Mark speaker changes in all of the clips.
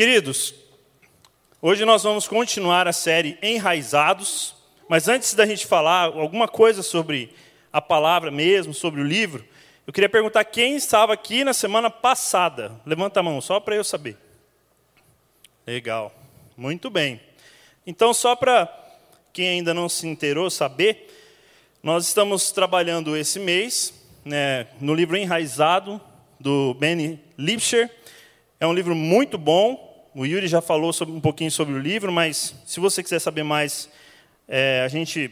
Speaker 1: Queridos, hoje nós vamos continuar a série Enraizados, mas antes da gente falar alguma coisa sobre a palavra mesmo, sobre o livro, eu queria perguntar quem estava aqui na semana passada. Levanta a mão, só para eu saber. Legal, muito bem. Então, só para quem ainda não se inteirou saber, nós estamos trabalhando esse mês né, no livro Enraizado, do Benny Lipscher. É um livro muito bom, o Yuri já falou sobre, um pouquinho sobre o livro, mas se você quiser saber mais, é, a gente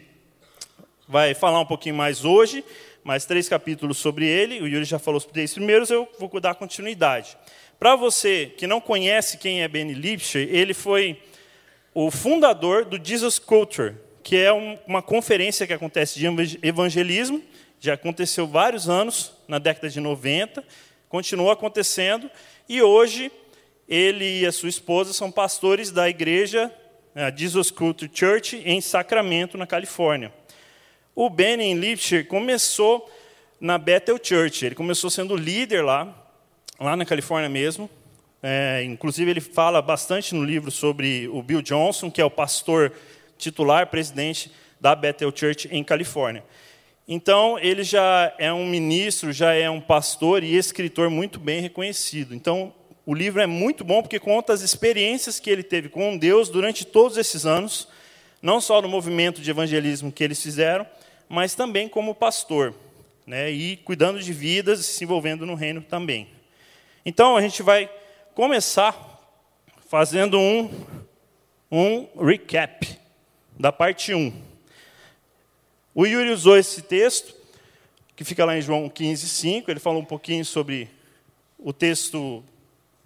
Speaker 1: vai falar um pouquinho mais hoje, mais três capítulos sobre ele. O Yuri já falou os três primeiros, eu vou dar continuidade. Para você que não conhece quem é Benny Lipscher, ele foi o fundador do Jesus Culture, que é um, uma conferência que acontece de evangelismo, já aconteceu vários anos, na década de 90, continuou acontecendo, e hoje ele e a sua esposa são pastores da igreja a Jesus Culture Church em Sacramento, na Califórnia. O Benny Lipscher começou na Bethel Church. Ele começou sendo líder lá, lá na Califórnia mesmo. É, inclusive, ele fala bastante no livro sobre o Bill Johnson, que é o pastor titular, presidente da Bethel Church em Califórnia. Então, ele já é um ministro, já é um pastor e escritor muito bem reconhecido. Então, o livro é muito bom porque conta as experiências que ele teve com Deus durante todos esses anos, não só no movimento de evangelismo que eles fizeram, mas também como pastor, né, e cuidando de vidas e se envolvendo no reino também. Então a gente vai começar fazendo um, um recap da parte 1. O Yuri usou esse texto, que fica lá em João 15, 5, ele falou um pouquinho sobre o texto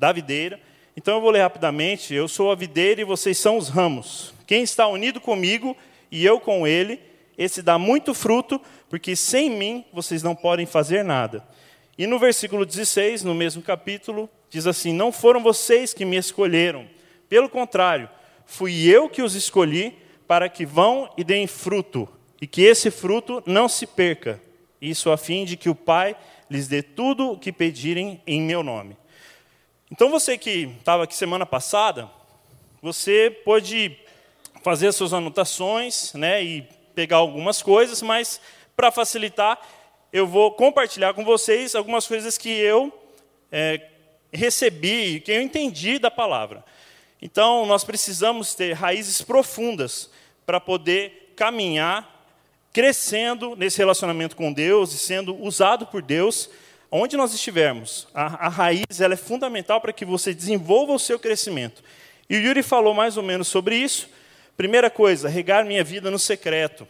Speaker 1: da videira. Então eu vou ler rapidamente. Eu sou a videira e vocês são os ramos. Quem está unido comigo e eu com ele, esse dá muito fruto, porque sem mim vocês não podem fazer nada. E no versículo 16, no mesmo capítulo, diz assim: Não foram vocês que me escolheram, pelo contrário, fui eu que os escolhi para que vão e deem fruto, e que esse fruto não se perca. Isso a fim de que o Pai lhes dê tudo o que pedirem em meu nome. Então você que estava aqui semana passada, você pode fazer as suas anotações né, e pegar algumas coisas, mas para facilitar, eu vou compartilhar com vocês algumas coisas que eu é, recebi, que eu entendi da palavra. Então, nós precisamos ter raízes profundas para poder caminhar, crescendo nesse relacionamento com Deus e sendo usado por Deus onde nós estivermos, a, a raiz ela é fundamental para que você desenvolva o seu crescimento. E o Yuri falou mais ou menos sobre isso. Primeira coisa, regar minha vida no secreto.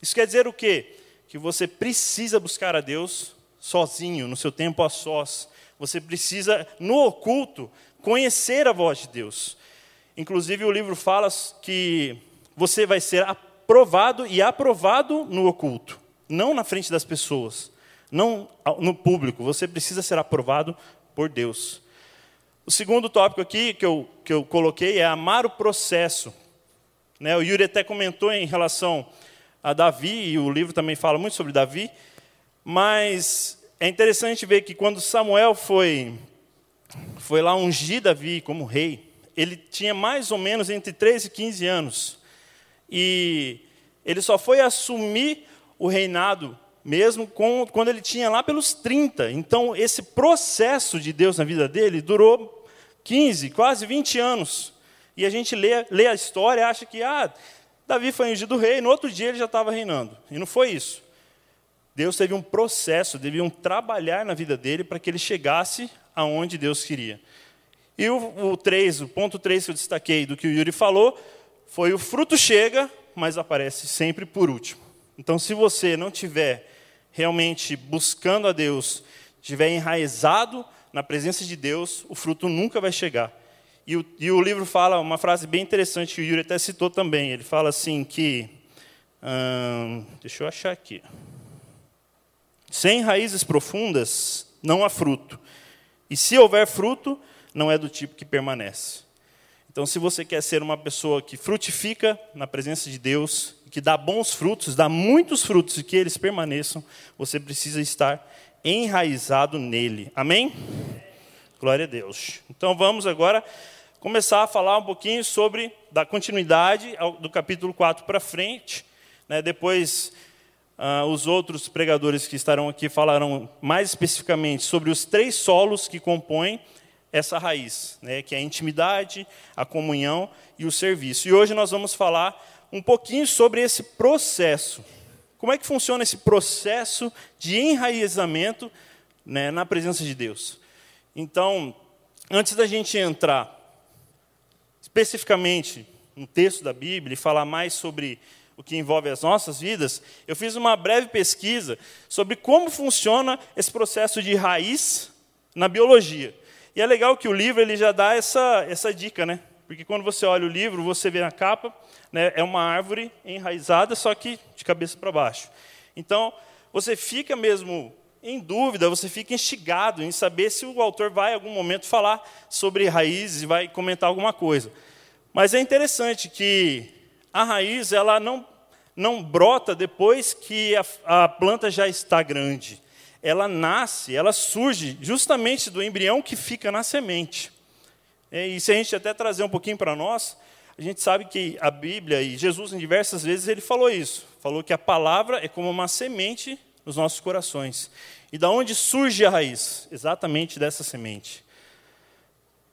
Speaker 1: Isso quer dizer o quê? Que você precisa buscar a Deus sozinho, no seu tempo a sós. Você precisa, no oculto, conhecer a voz de Deus. Inclusive, o livro fala que você vai ser aprovado e aprovado no oculto, não na frente das pessoas não no público, você precisa ser aprovado por Deus. O segundo tópico aqui que eu, que eu coloquei é amar o processo. Né, o Yuri até comentou em relação a Davi, e o livro também fala muito sobre Davi, mas é interessante ver que quando Samuel foi, foi lá ungir Davi como rei, ele tinha mais ou menos entre 13 e 15 anos. E ele só foi assumir o reinado mesmo com, quando ele tinha lá pelos 30. Então, esse processo de Deus na vida dele durou 15, quase 20 anos. E a gente lê, lê a história e acha que ah, Davi foi ungido rei, no outro dia ele já estava reinando. E não foi isso. Deus teve um processo, deviam trabalhar na vida dele para que ele chegasse aonde Deus queria. E o, o 3, o ponto 3 que eu destaquei do que o Yuri falou, foi o fruto chega, mas aparece sempre por último. Então, se você não tiver realmente buscando a Deus, estiver enraizado na presença de Deus, o fruto nunca vai chegar. E o, e o livro fala uma frase bem interessante que o Yuri até citou também. Ele fala assim que. Hum, deixa eu achar aqui. Sem raízes profundas, não há fruto. E se houver fruto, não é do tipo que permanece. Então, se você quer ser uma pessoa que frutifica na presença de Deus, que dá bons frutos, dá muitos frutos e que eles permaneçam, você precisa estar enraizado nele. Amém? Glória a Deus. Então vamos agora começar a falar um pouquinho sobre da continuidade do capítulo 4 para frente. Né? Depois, ah, os outros pregadores que estarão aqui falarão mais especificamente sobre os três solos que compõem essa raiz, né? que é a intimidade, a comunhão e o serviço. E hoje nós vamos falar um pouquinho sobre esse processo. Como é que funciona esse processo de enraizamento né, na presença de Deus? Então, antes da gente entrar especificamente no texto da Bíblia e falar mais sobre o que envolve as nossas vidas, eu fiz uma breve pesquisa sobre como funciona esse processo de raiz na biologia. E é legal que o livro ele já dá essa, essa dica, né? Porque quando você olha o livro, você vê na capa, né, é uma árvore enraizada, só que de cabeça para baixo. Então, você fica mesmo em dúvida, você fica instigado em saber se o autor vai, em algum momento, falar sobre raízes e vai comentar alguma coisa. Mas é interessante que a raiz ela não, não brota depois que a, a planta já está grande. Ela nasce, ela surge justamente do embrião que fica na semente. E se a gente até trazer um pouquinho para nós, a gente sabe que a Bíblia e Jesus, em diversas vezes, ele falou isso. Falou que a palavra é como uma semente nos nossos corações. E da onde surge a raiz? Exatamente dessa semente.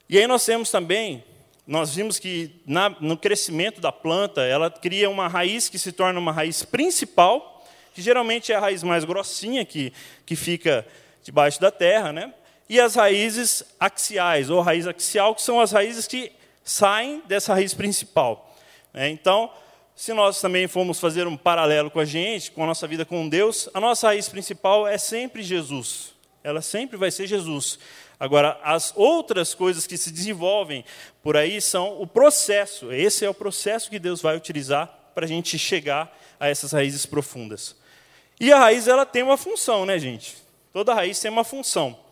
Speaker 1: E aí nós temos também nós vimos que na, no crescimento da planta, ela cria uma raiz que se torna uma raiz principal, que geralmente é a raiz mais grossinha, que, que fica debaixo da terra, né? E as raízes axiais, ou raiz axial, que são as raízes que saem dessa raiz principal. Né? Então, se nós também formos fazer um paralelo com a gente, com a nossa vida com Deus, a nossa raiz principal é sempre Jesus. Ela sempre vai ser Jesus. Agora, as outras coisas que se desenvolvem por aí são o processo. Esse é o processo que Deus vai utilizar para a gente chegar a essas raízes profundas. E a raiz ela tem uma função, né, gente? Toda raiz tem uma função.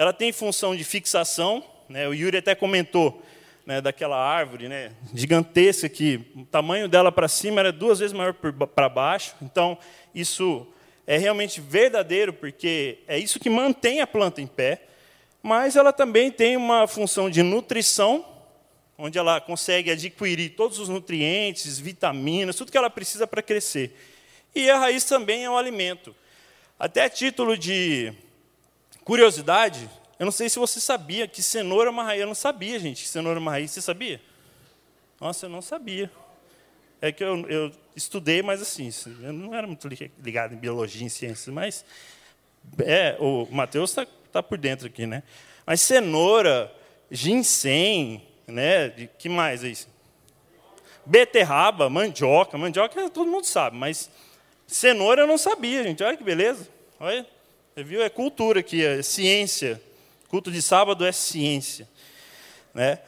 Speaker 1: Ela tem função de fixação, né? O Yuri até comentou né, daquela árvore, né, gigantesca que o tamanho dela para cima era duas vezes maior para baixo. Então, isso é realmente verdadeiro, porque é isso que mantém a planta em pé mas ela também tem uma função de nutrição, onde ela consegue adquirir todos os nutrientes, vitaminas, tudo que ela precisa para crescer. E a raiz também é um alimento. Até título de curiosidade, eu não sei se você sabia que cenoura é uma raiz. Eu não sabia, gente, que cenoura é uma raiz. Você sabia? Nossa, eu não sabia. É que eu, eu estudei, mas assim, eu não era muito ligado em biologia, em ciências, mas é, o Mateus está tá por dentro aqui, né? Mas cenoura, ginseng, né? De, que mais aí? Beterraba, mandioca. Mandioca todo mundo sabe, mas cenoura eu não sabia, gente. Olha que beleza. Olha, você viu? É cultura aqui, é ciência. Culto de sábado é ciência. Né?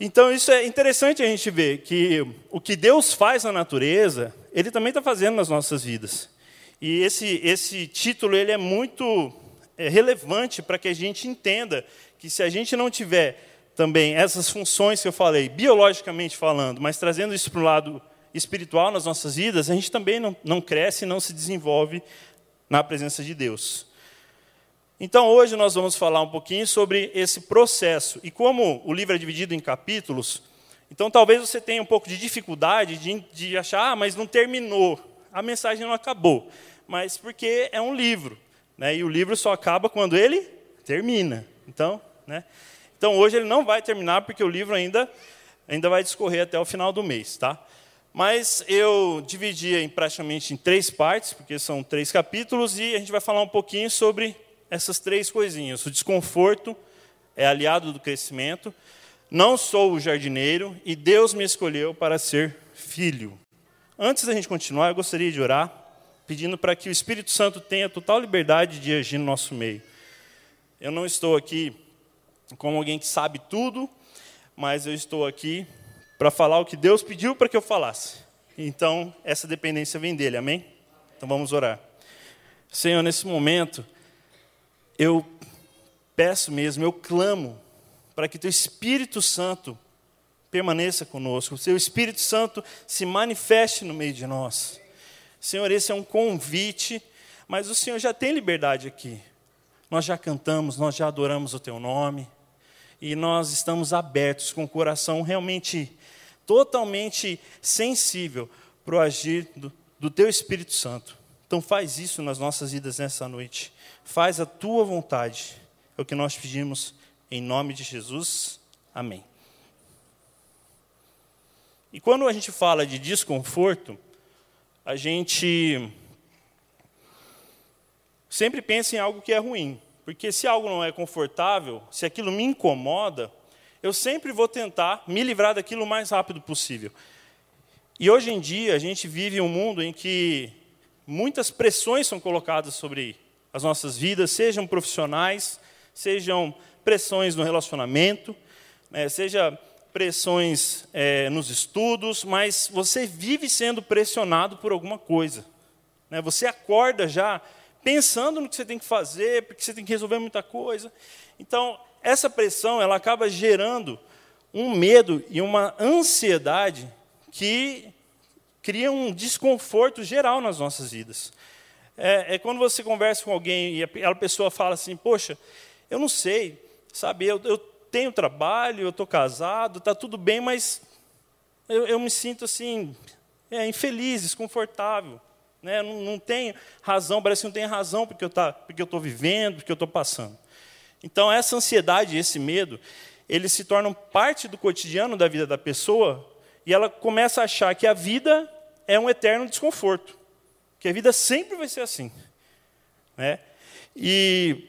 Speaker 1: Então, isso é interessante a gente ver que o que Deus faz na natureza, Ele também está fazendo nas nossas vidas. E esse, esse título ele é muito é, relevante para que a gente entenda que se a gente não tiver também essas funções que eu falei, biologicamente falando, mas trazendo isso para o lado espiritual nas nossas vidas, a gente também não, não cresce e não se desenvolve na presença de Deus. Então, hoje nós vamos falar um pouquinho sobre esse processo. E como o livro é dividido em capítulos, então talvez você tenha um pouco de dificuldade de, de achar, ah, mas não terminou, a mensagem não acabou. Mas porque é um livro. Né? E o livro só acaba quando ele termina. Então, né? então hoje ele não vai terminar porque o livro ainda ainda vai discorrer até o final do mês, tá? Mas eu dividi em praticamente em três partes, porque são três capítulos e a gente vai falar um pouquinho sobre essas três coisinhas. O desconforto é aliado do crescimento. Não sou o jardineiro e Deus me escolheu para ser filho. Antes da gente continuar, eu gostaria de orar pedindo para que o Espírito Santo tenha total liberdade de agir no nosso meio. Eu não estou aqui como alguém que sabe tudo, mas eu estou aqui para falar o que Deus pediu para que eu falasse. Então, essa dependência vem dele, amém? Então vamos orar. Senhor, nesse momento, eu peço mesmo, eu clamo para que teu Espírito Santo permaneça conosco, o seu Espírito Santo se manifeste no meio de nós. Senhor, esse é um convite, mas o Senhor já tem liberdade aqui. Nós já cantamos, nós já adoramos o Teu nome. e nós estamos abertos, com o coração realmente, totalmente sensível para o agir do, do Teu Espírito Santo. Então, faz isso nas nossas vidas nessa noite. Faz a Tua vontade. É o que nós pedimos em nome de Jesus. Amém. E quando a gente fala de desconforto, a gente sempre pensa em algo que é ruim. Porque se algo não é confortável, se aquilo me incomoda, eu sempre vou tentar me livrar daquilo o mais rápido possível. E hoje em dia, a gente vive um mundo em que muitas pressões são colocadas sobre as nossas vidas, sejam profissionais, sejam pressões no relacionamento, né, seja pressões é, nos estudos, mas você vive sendo pressionado por alguma coisa. Né? Você acorda já pensando no que você tem que fazer, porque você tem que resolver muita coisa. Então, essa pressão ela acaba gerando um medo e uma ansiedade que cria um desconforto geral nas nossas vidas. É, é quando você conversa com alguém e a, pessoa fala assim: Poxa, eu não sei, sabe, eu, eu tenho trabalho, eu estou casado, está tudo bem, mas eu, eu me sinto assim, é, infeliz, desconfortável. Né? Não, não tem razão, parece que não tem razão porque eu tá, estou vivendo, porque eu estou passando. Então, essa ansiedade, esse medo, eles se tornam parte do cotidiano da vida da pessoa e ela começa a achar que a vida é um eterno desconforto, que a vida sempre vai ser assim. Né? E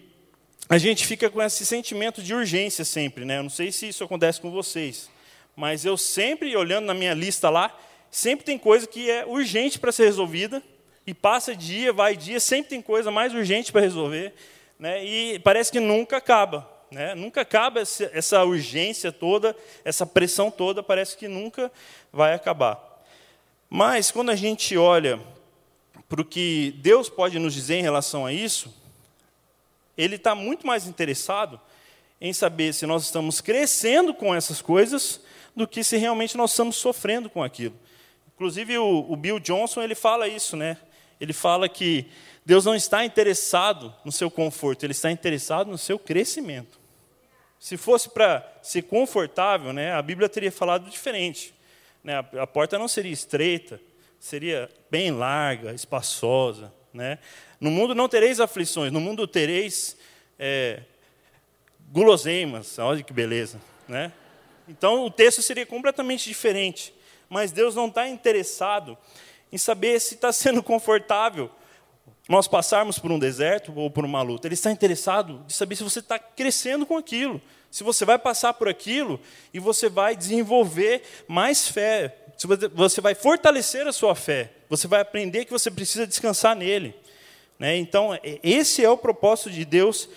Speaker 1: a gente fica com esse sentimento de urgência sempre. Né? Eu não sei se isso acontece com vocês, mas eu sempre, olhando na minha lista lá, sempre tem coisa que é urgente para ser resolvida, e passa dia, vai dia, sempre tem coisa mais urgente para resolver, né? e parece que nunca acaba. Né? Nunca acaba essa urgência toda, essa pressão toda, parece que nunca vai acabar. Mas, quando a gente olha para o que Deus pode nos dizer em relação a isso, Ele está muito mais interessado em saber se nós estamos crescendo com essas coisas do que se realmente nós estamos sofrendo com aquilo. Inclusive, o, o Bill Johnson ele fala isso, né? ele fala que Deus não está interessado no seu conforto, ele está interessado no seu crescimento. Se fosse para ser confortável, né, a Bíblia teria falado diferente. Né, a, a, porta não seria estreita, seria bem larga, espaçosa. Né? No mundo não tereis aflições, no mundo tereis é, guloseimas. Olha que beleza. Né? Então o texto seria completamente diferente. Mas Deus não está interessado em saber se está sendo confortável nós passarmos por um deserto ou por uma luta. Ele está interessado em saber se você está crescendo com aquilo, se você vai passar por aquilo e você vai desenvolver mais fé, você vai fortalecer a sua fé, você vai aprender que você precisa descansar nele. Né? Então, é, esse é o propósito de Deus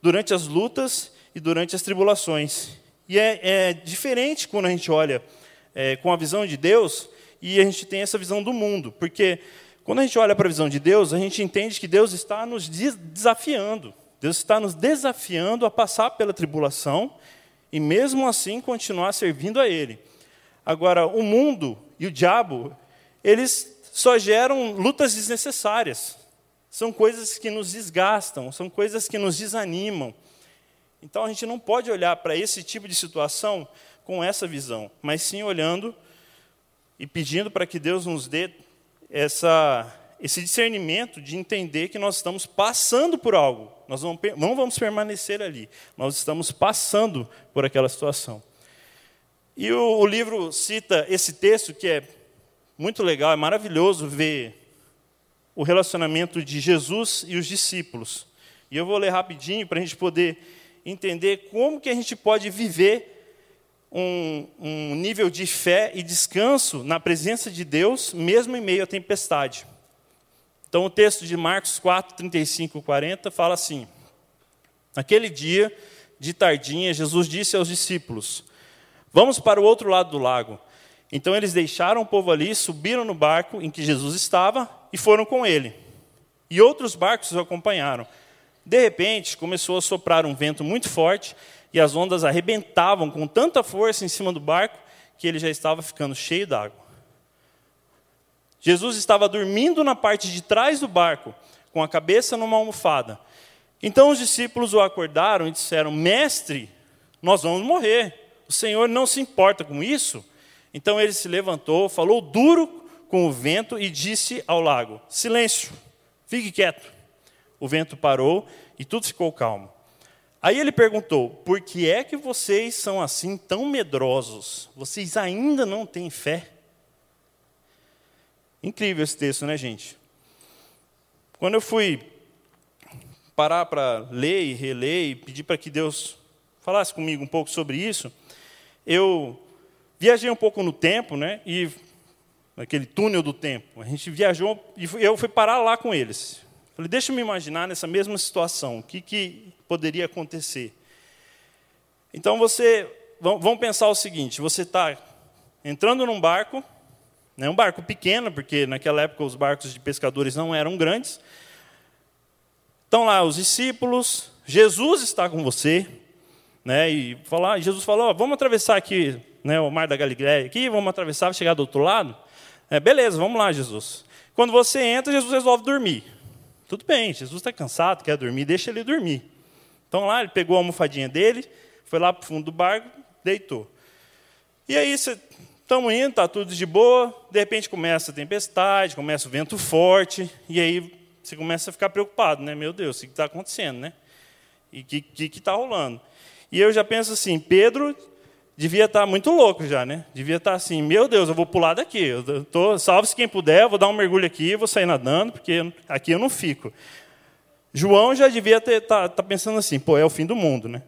Speaker 1: durante as lutas e durante as tribulações. E é, é diferente quando a gente olha é, com a visão de Deus, e a gente tem essa visão do mundo. Porque quando a gente olha para a visão de Deus, a gente entende que Deus está nos desafiando. Deus está nos desafiando a passar pela tribulação e, mesmo assim, continuar servindo a Ele. Agora, o mundo e o diabo, eles só geram lutas desnecessárias. São coisas que nos desgastam, são coisas que nos desanimam. Então, a gente não pode olhar para esse tipo de situação com essa visão, mas sim olhando e pedindo para que Deus nos dê essa, esse discernimento de entender que nós estamos passando por algo. Nós não, não vamos permanecer ali. Nós estamos passando por aquela situação. E o, o livro cita esse texto que é muito legal, é maravilhoso ver o relacionamento de Jesus e os discípulos. E eu vou ler rapidinho para a gente poder entender como que a gente pode viver um, um nível de fé e descanso na presença de Deus, mesmo em meio à tempestade. Então, o texto de Marcos 4, 35 e 40 fala assim: Naquele dia, de tardinha, Jesus disse aos discípulos: Vamos para o outro lado do lago. Então eles deixaram o povo ali, subiram no barco em que Jesus estava e foram com ele. E outros barcos os acompanharam. De repente, começou a soprar um vento muito forte e as ondas arrebentavam com tanta força em cima do barco que ele já estava ficando cheio d'água. Jesus estava dormindo na parte de trás do barco, com a cabeça numa almofada. Então os discípulos o acordaram e disseram: Mestre, nós vamos morrer. O Senhor não se importa com isso. Então ele se levantou, falou duro com o vento e disse ao lago: Silêncio, fique quieto. O vento parou e tudo ficou calmo. Aí ele perguntou: Por que é que vocês são assim tão medrosos? Vocês ainda não têm fé? Incrível esse texto, né, gente? Quando eu fui parar para ler e reler e pedir para que Deus falasse comigo um pouco sobre isso, eu viajei um pouco no tempo, né? E naquele túnel do tempo, a gente viajou e eu fui parar lá com eles. Falei, deixa eu me imaginar nessa mesma situação, o que, que poderia acontecer? Então você, vamos pensar o seguinte: você está entrando num barco, né, um barco pequeno, porque naquela época os barcos de pescadores não eram grandes. Estão lá os discípulos, Jesus está com você, né, e falar, Jesus falou: vamos atravessar aqui né, o mar da Galileia, aqui, vamos atravessar, chegar do outro lado. É, beleza, vamos lá, Jesus. Quando você entra, Jesus resolve dormir. Tudo bem, Jesus está cansado, quer dormir, deixa ele dormir. Então lá, ele pegou a almofadinha dele, foi lá para o fundo do barco, deitou. E aí, estamos indo, está tudo de boa, de repente começa a tempestade, começa o vento forte, e aí você começa a ficar preocupado, né? Meu Deus, o que está acontecendo, né? E o que está rolando? E eu já penso assim, Pedro devia estar tá muito louco já, né? Devia estar tá assim, meu Deus, eu vou pular daqui. Eu tô, salve-se quem puder, vou dar um mergulho aqui, vou sair nadando, porque aqui eu não fico. João já devia estar tá, tá pensando assim, pô, é o fim do mundo, né?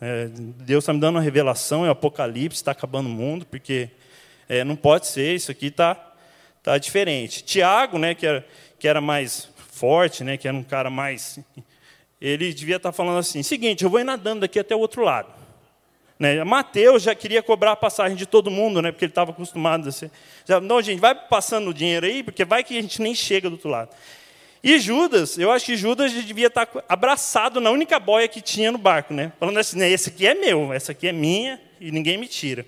Speaker 1: É, Deus está me dando uma revelação, é o apocalipse, está acabando o mundo, porque é, não pode ser, isso aqui está tá diferente. Tiago, né, que era, que era mais forte, né, que era um cara mais... Ele devia estar tá falando assim, seguinte, eu vou ir nadando daqui até o outro lado. Né? Mateus já queria cobrar a passagem de todo mundo, né, porque ele estava acostumado a ser... Já, não, gente, vai passando o dinheiro aí, porque vai que a gente nem chega do outro lado. E Judas, eu acho que Judas devia estar abraçado na única boia que tinha no barco, né? Falando assim, né, esse aqui é meu, essa aqui é minha e ninguém me tira.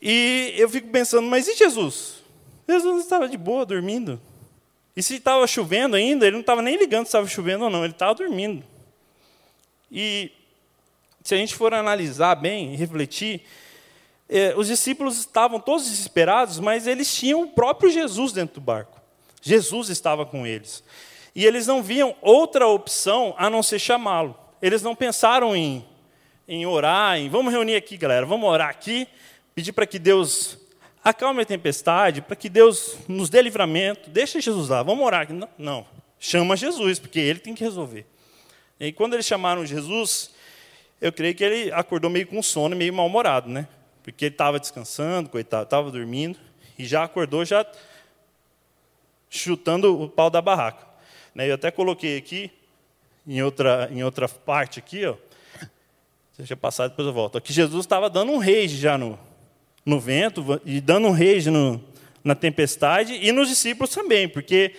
Speaker 1: E eu fico pensando, mas e Jesus? Jesus estava de boa, dormindo. E se estava chovendo ainda, ele não estava nem ligando se estava chovendo ou não, ele estava dormindo. E se a gente for analisar bem, refletir, eh, os discípulos estavam todos desesperados, mas eles tinham o próprio Jesus dentro do barco. Jesus estava com eles. E eles não viam outra opção a não ser chamá-lo. Eles não pensaram em, em orar, em vamos reunir aqui, galera, vamos orar aqui, pedir para que Deus acalme a tempestade, para que Deus nos dê livramento, deixa Jesus lá, vamos orar. Não, não, chama Jesus, porque ele tem que resolver. E quando eles chamaram Jesus, eu creio que ele acordou meio com sono, meio mal-humorado, né? Porque ele estava descansando, coitado, estava dormindo, e já acordou, já chutando o pau da barraca. Né, eu até coloquei aqui, em outra, em outra parte aqui, ó, deixa eu passar, depois eu volto. Aqui Jesus estava dando um rage já no, no vento, e dando um rage no, na tempestade, e nos discípulos também, porque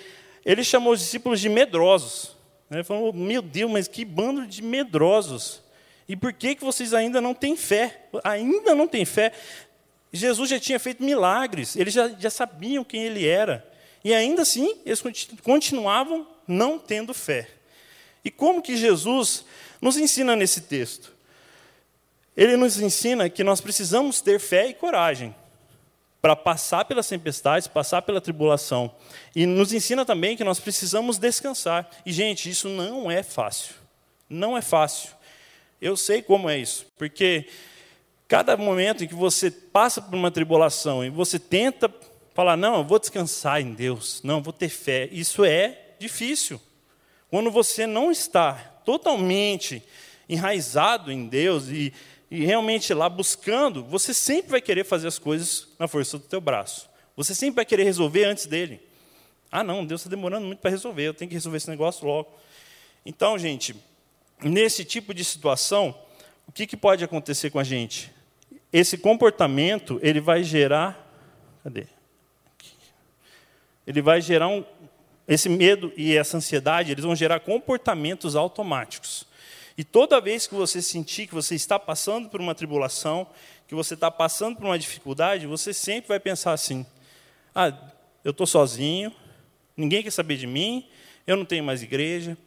Speaker 1: ele chamou os discípulos de medrosos. Né, ele falou, meu Deus, mas que bando de medrosos. E por que, que vocês ainda não têm fé? Ainda não têm fé? Jesus já tinha feito milagres, eles já, já sabiam quem ele era. E ainda assim, eles continuavam não tendo fé. E como que Jesus nos ensina nesse texto? Ele nos ensina que nós precisamos ter fé e coragem para passar pelas tempestades, passar pela tribulação. E nos ensina também que nós precisamos descansar. E, gente, isso não é fácil. Não é fácil. Eu sei como é isso, porque cada momento em que você passa por uma tribulação e você tenta falar, não, eu vou descansar em Deus, não, vou ter fé. Isso é difícil. Quando você não está totalmente enraizado em Deus e, e realmente lá buscando, você sempre vai querer fazer as coisas na força do teu braço. Você sempre vai querer resolver antes dele. Ah, não, Deus está demorando muito para resolver, eu tenho que resolver esse negócio logo. Então, gente, nesse tipo de situação, o que, que pode acontecer com a gente? Esse comportamento, ele vai gerar... Cadê? ele vai gerar um, esse medo e essa ansiedade, eles vão gerar comportamentos automáticos. E toda vez que você sentir que você está passando por uma tribulação, que você está passando por uma dificuldade, você sempre vai pensar assim: ah, eu estou sozinho, ninguém quer saber de mim, eu não tenho mais igreja,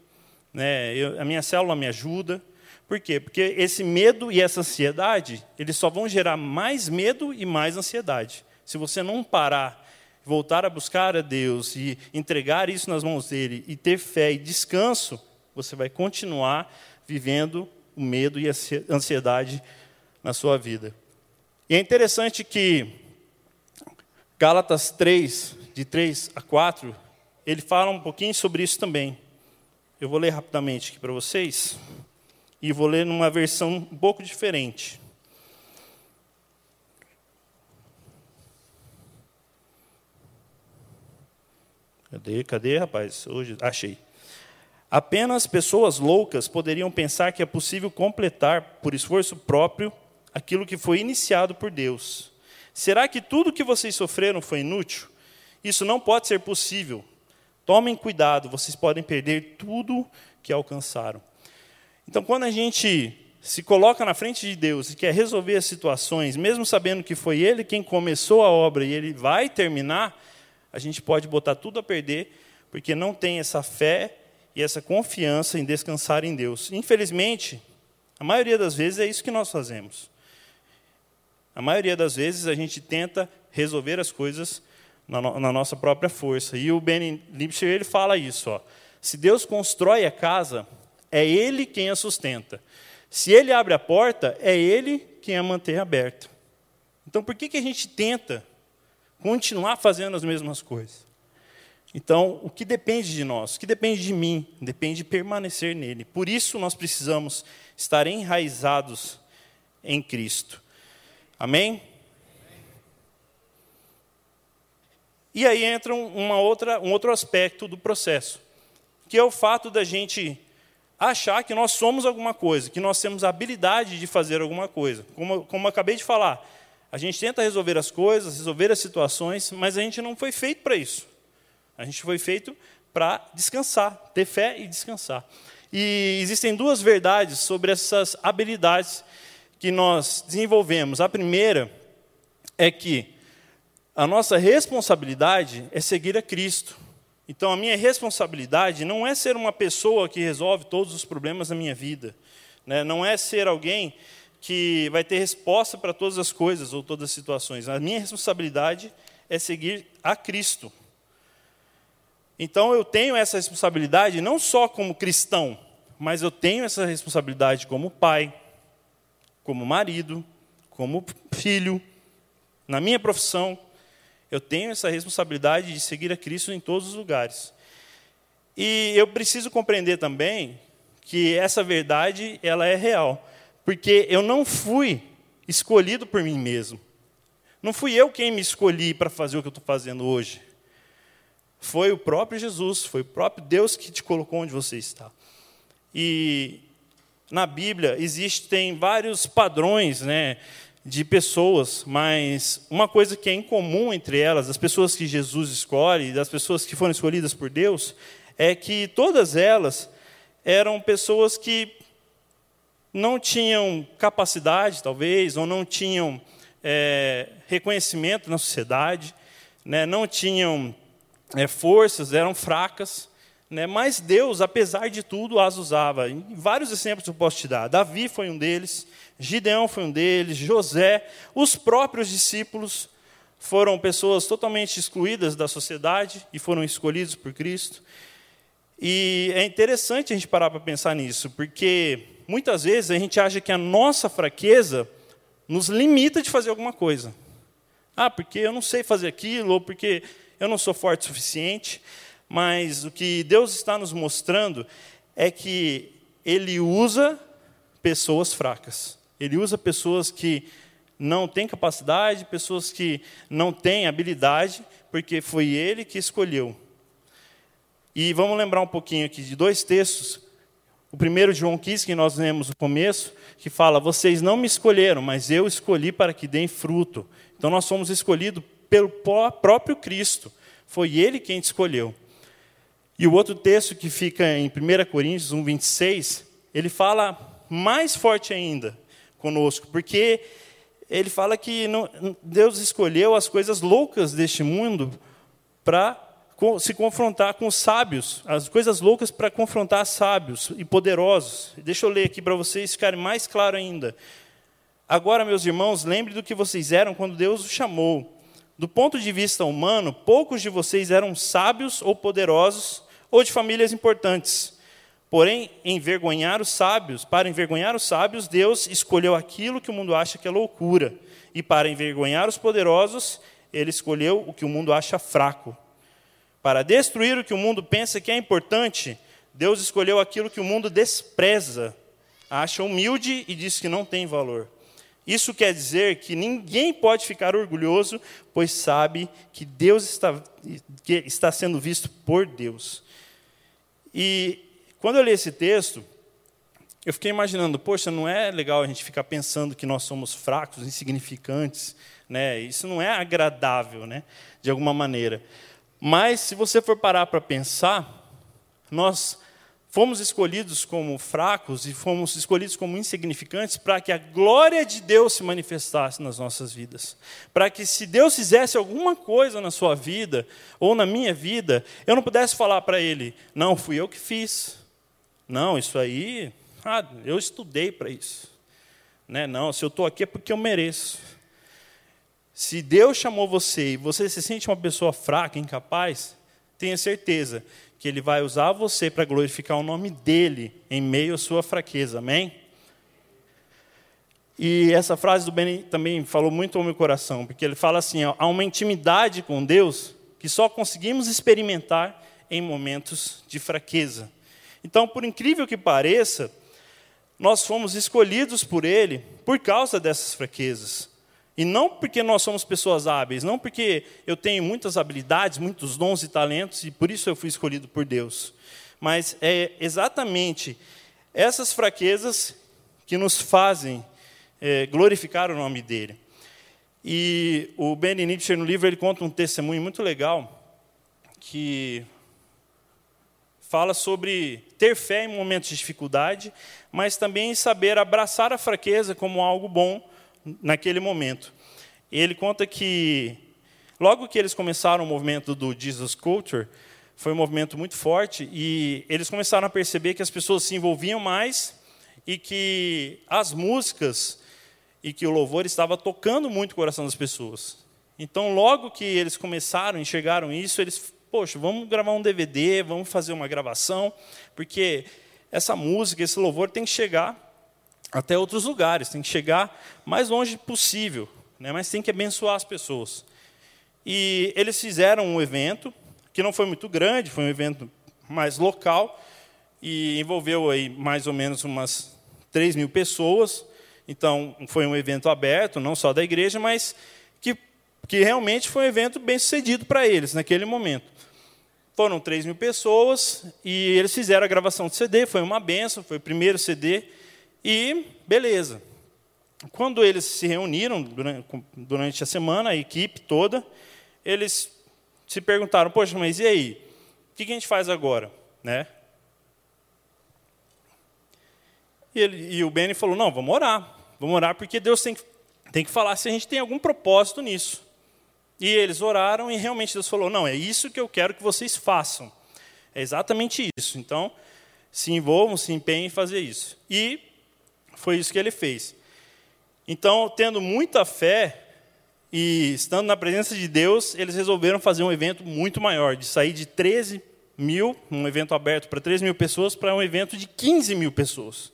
Speaker 1: né, eu, a minha célula me ajuda. Por quê? Porque esse medo e essa ansiedade, eles só vão gerar mais medo e mais ansiedade. Se você não parar, voltar a buscar a Deus e entregar isso nas mãos dele e ter fé e descanso, você vai continuar vivendo o medo e a ansiedade na sua vida. E é interessante que Gálatas 3, de 3 a 4, ele fala um pouquinho sobre isso também. Eu vou ler rapidamente aqui para vocês e vou ler numa versão um pouco diferente. Cadê, cadê, rapaz? Hoje achei. Apenas pessoas loucas poderiam pensar que é possível completar, por esforço próprio, aquilo que foi iniciado por Deus. Será que tudo que vocês sofreram foi inútil? Isso não pode ser possível. Tomem cuidado, vocês podem perder tudo que alcançaram. Então, quando a gente se coloca na frente de Deus e quer resolver as situações, mesmo sabendo que foi Ele quem começou a obra e Ele vai terminar, a gente pode botar tudo a perder, porque não tem essa fé e essa confiança em descansar em Deus. Infelizmente, a maioria das vezes é isso que nós fazemos. A maioria das vezes a gente tenta resolver as coisas na, no, na nossa própria força. E o Ben Lipscher ele fala isso: ó, se Deus constrói a casa, é Ele quem a sustenta. Se Ele abre a porta, é Ele quem a mantém aberta. Então, por que, que a gente tenta continuar fazendo as mesmas coisas? Então, o que depende de nós? O que depende de mim? Depende de permanecer nele. Por isso, nós precisamos estar enraizados em Cristo. Amém? E aí entra uma outra, um outro aspecto do processo, que é o fato da gente achar que nós somos alguma coisa, que nós temos a habilidade de fazer alguma coisa. Como, como acabei de falar, a gente tenta resolver as coisas, resolver as situações, mas a gente não foi feito para isso. A gente foi feito para descansar, ter fé e descansar. E existem duas verdades sobre essas habilidades que nós desenvolvemos. A primeira é que a nossa responsabilidade é seguir a Cristo. Então, a minha responsabilidade não é ser uma pessoa que resolve todos os problemas da minha vida, né? não é ser alguém que vai ter resposta para todas as coisas ou todas as situações. A minha responsabilidade é seguir a Cristo. Então, eu tenho essa responsabilidade não só como cristão, mas eu tenho essa responsabilidade como pai, como marido, como filho, na minha profissão, eu tenho essa responsabilidade de seguir a Cristo em todos os lugares. E eu preciso compreender também que essa verdade ela é real, porque eu não fui escolhido por mim mesmo. Não fui eu quem me escolhi para fazer o que eu estou fazendo hoje. Foi o próprio Jesus, foi o próprio Deus que te colocou onde você está. E na Bíblia existem vários padrões né, de pessoas, mas uma coisa que é incomum entre elas, as pessoas que Jesus escolhe, das pessoas que foram escolhidas por Deus, é que todas elas eram pessoas que não tinham capacidade, talvez, ou não tinham é, reconhecimento na sociedade, né, não tinham é, forças, eram fracas. Né? Mas Deus, apesar de tudo, as usava. Vários exemplos eu posso te dar. Davi foi um deles, Gideão foi um deles, José, os próprios discípulos foram pessoas totalmente excluídas da sociedade e foram escolhidos por Cristo. E é interessante a gente parar para pensar nisso, porque muitas vezes a gente acha que a nossa fraqueza nos limita de fazer alguma coisa. Ah, porque eu não sei fazer aquilo, ou porque eu não sou forte o suficiente. Mas o que Deus está nos mostrando é que Ele usa pessoas fracas. Ele usa pessoas que não têm capacidade, pessoas que não têm habilidade, porque foi Ele que escolheu. E vamos lembrar um pouquinho aqui de dois textos. O primeiro, João 15, que nós lemos no começo, que fala: Vocês não me escolheram, mas eu escolhi para que deem fruto. Então nós somos escolhidos pelo próprio Cristo. Foi Ele quem te escolheu. E o outro texto que fica em 1 Coríntios 1, 26, ele fala mais forte ainda conosco, porque ele fala que Deus escolheu as coisas loucas deste mundo para se confrontar com os sábios, as coisas loucas para confrontar sábios e poderosos. Deixa eu ler aqui para vocês ficarem mais claro ainda. Agora, meus irmãos, lembre do que vocês eram quando Deus os chamou. Do ponto de vista humano, poucos de vocês eram sábios ou poderosos ou de famílias importantes. Porém, envergonhar os sábios, para envergonhar os sábios, Deus escolheu aquilo que o mundo acha que é loucura. E para envergonhar os poderosos, ele escolheu o que o mundo acha fraco. Para destruir o que o mundo pensa que é importante, Deus escolheu aquilo que o mundo despreza, acha humilde e diz que não tem valor. Isso quer dizer que ninguém pode ficar orgulhoso, pois sabe que Deus está, que está sendo visto por Deus. E quando eu li esse texto, eu fiquei imaginando, poxa, não é legal a gente ficar pensando que nós somos fracos, insignificantes, né? Isso não é agradável, né? De alguma maneira. Mas se você for parar para pensar, nós fomos escolhidos como fracos e fomos escolhidos como insignificantes para que a glória de Deus se manifestasse nas nossas vidas. Para que se Deus fizesse alguma coisa na sua vida ou na minha vida, eu não pudesse falar para ele: "Não, fui eu que fiz". Não, isso aí, ah, eu estudei para isso. Né? Não, se eu estou aqui é porque eu mereço. Se Deus chamou você e você se sente uma pessoa fraca, incapaz, tenha certeza que Ele vai usar você para glorificar o nome dEle em meio à sua fraqueza. Amém? E essa frase do Benny também falou muito ao meu coração, porque ele fala assim: há uma intimidade com Deus que só conseguimos experimentar em momentos de fraqueza. Então, por incrível que pareça, nós fomos escolhidos por Ele por causa dessas fraquezas. E não porque nós somos pessoas hábeis, não porque eu tenho muitas habilidades, muitos dons e talentos, e por isso eu fui escolhido por Deus. Mas é exatamente essas fraquezas que nos fazem é, glorificar o nome dele. E o Ben Nietzsche, no livro, ele conta um testemunho muito legal, que fala sobre ter fé em momentos de dificuldade, mas também saber abraçar a fraqueza como algo bom naquele momento. Ele conta que, logo que eles começaram o movimento do Jesus Culture, foi um movimento muito forte, e eles começaram a perceber que as pessoas se envolviam mais e que as músicas e que o louvor estava tocando muito o coração das pessoas. Então, logo que eles começaram, enxergaram isso, eles poxa, vamos gravar um DVD, vamos fazer uma gravação, porque essa música, esse louvor tem que chegar até outros lugares, tem que chegar mais longe possível, né? mas tem que abençoar as pessoas. E eles fizeram um evento, que não foi muito grande, foi um evento mais local, e envolveu aí mais ou menos umas 3 mil pessoas. Então, foi um evento aberto, não só da igreja, mas que, que realmente foi um evento bem sucedido para eles naquele momento. Foram 3 mil pessoas e eles fizeram a gravação de CD, foi uma benção, foi o primeiro CD, e beleza. Quando eles se reuniram durante a semana, a equipe toda, eles se perguntaram: Poxa, mas e aí? O que a gente faz agora? Né? E, ele, e o Benny falou: Não, vamos orar. Vamos orar porque Deus tem que, tem que falar se a gente tem algum propósito nisso. E eles oraram e realmente Deus falou: Não, é isso que eu quero que vocês façam. É exatamente isso. Então, se envolvam, se empenhem em fazer isso. E foi isso que ele fez. Então, tendo muita fé e estando na presença de Deus, eles resolveram fazer um evento muito maior, de sair de 13 mil, um evento aberto para 13 mil pessoas, para um evento de 15 mil pessoas.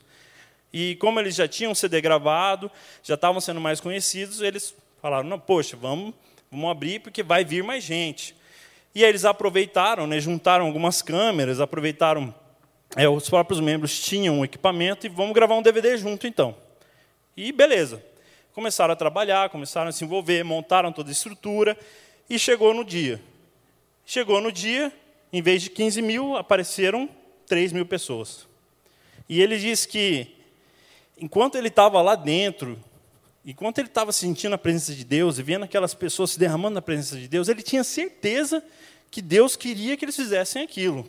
Speaker 1: E como eles já tinham CD gravado, já estavam sendo mais conhecidos, eles falaram: não, poxa, vamos Vamos abrir porque vai vir mais gente. E aí eles aproveitaram, né, juntaram algumas câmeras, aproveitaram, é, os próprios membros tinham um equipamento e vamos gravar um DVD junto então. E beleza. Começaram a trabalhar, começaram a se envolver, montaram toda a estrutura e chegou no dia. Chegou no dia, em vez de 15 mil, apareceram 3 mil pessoas. E ele diz que, enquanto ele estava lá dentro, enquanto ele estava sentindo a presença de Deus e vendo aquelas pessoas se derramando na presença de Deus, ele tinha certeza que Deus queria que eles fizessem aquilo.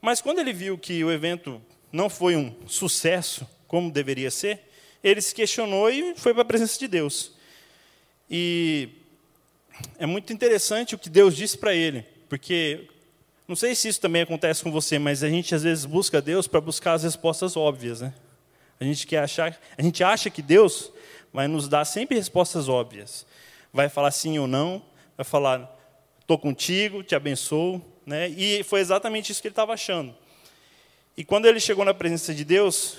Speaker 1: Mas quando ele viu que o evento não foi um sucesso como deveria ser, ele se questionou e foi para a presença de Deus. E é muito interessante o que Deus disse para ele. porque não sei se isso também acontece com você, mas a gente às vezes busca Deus para buscar as respostas óbvias, né? A gente quer achar, a gente acha que Deus vai nos dar sempre respostas óbvias. Vai falar sim ou não, vai falar estou contigo, te abençoo, né? E foi exatamente isso que ele estava achando. E quando ele chegou na presença de Deus,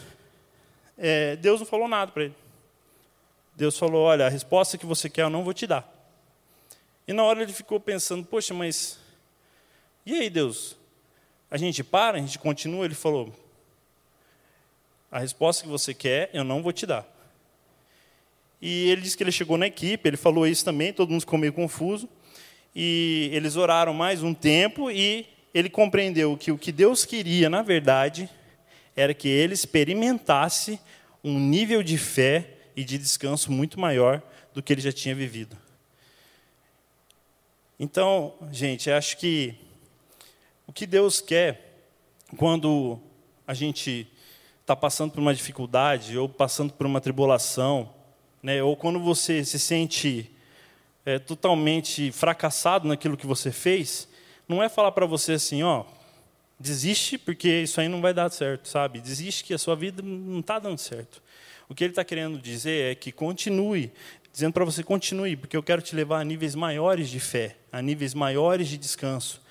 Speaker 1: é, Deus não falou nada para ele. Deus falou: Olha, a resposta que você quer eu não vou te dar. E na hora ele ficou pensando: Poxa, mas. E aí, Deus? A gente para, a gente continua? Ele falou: A resposta que você quer eu não vou te dar. E ele disse que ele chegou na equipe, ele falou isso também, todo mundo ficou meio confuso. E eles oraram mais um tempo e ele compreendeu que o que Deus queria, na verdade, era que ele experimentasse um nível de fé e de descanso muito maior do que ele já tinha vivido. Então, gente, acho que o que Deus quer quando a gente está passando por uma dificuldade ou passando por uma tribulação, né, ou quando você se sente é, totalmente fracassado naquilo que você fez, não é falar para você assim, ó, desiste porque isso aí não vai dar certo, sabe? Desiste que a sua vida não está dando certo. O que ele está querendo dizer é que continue, dizendo para você continue, porque eu quero te levar a níveis maiores de fé, a níveis maiores de descanso,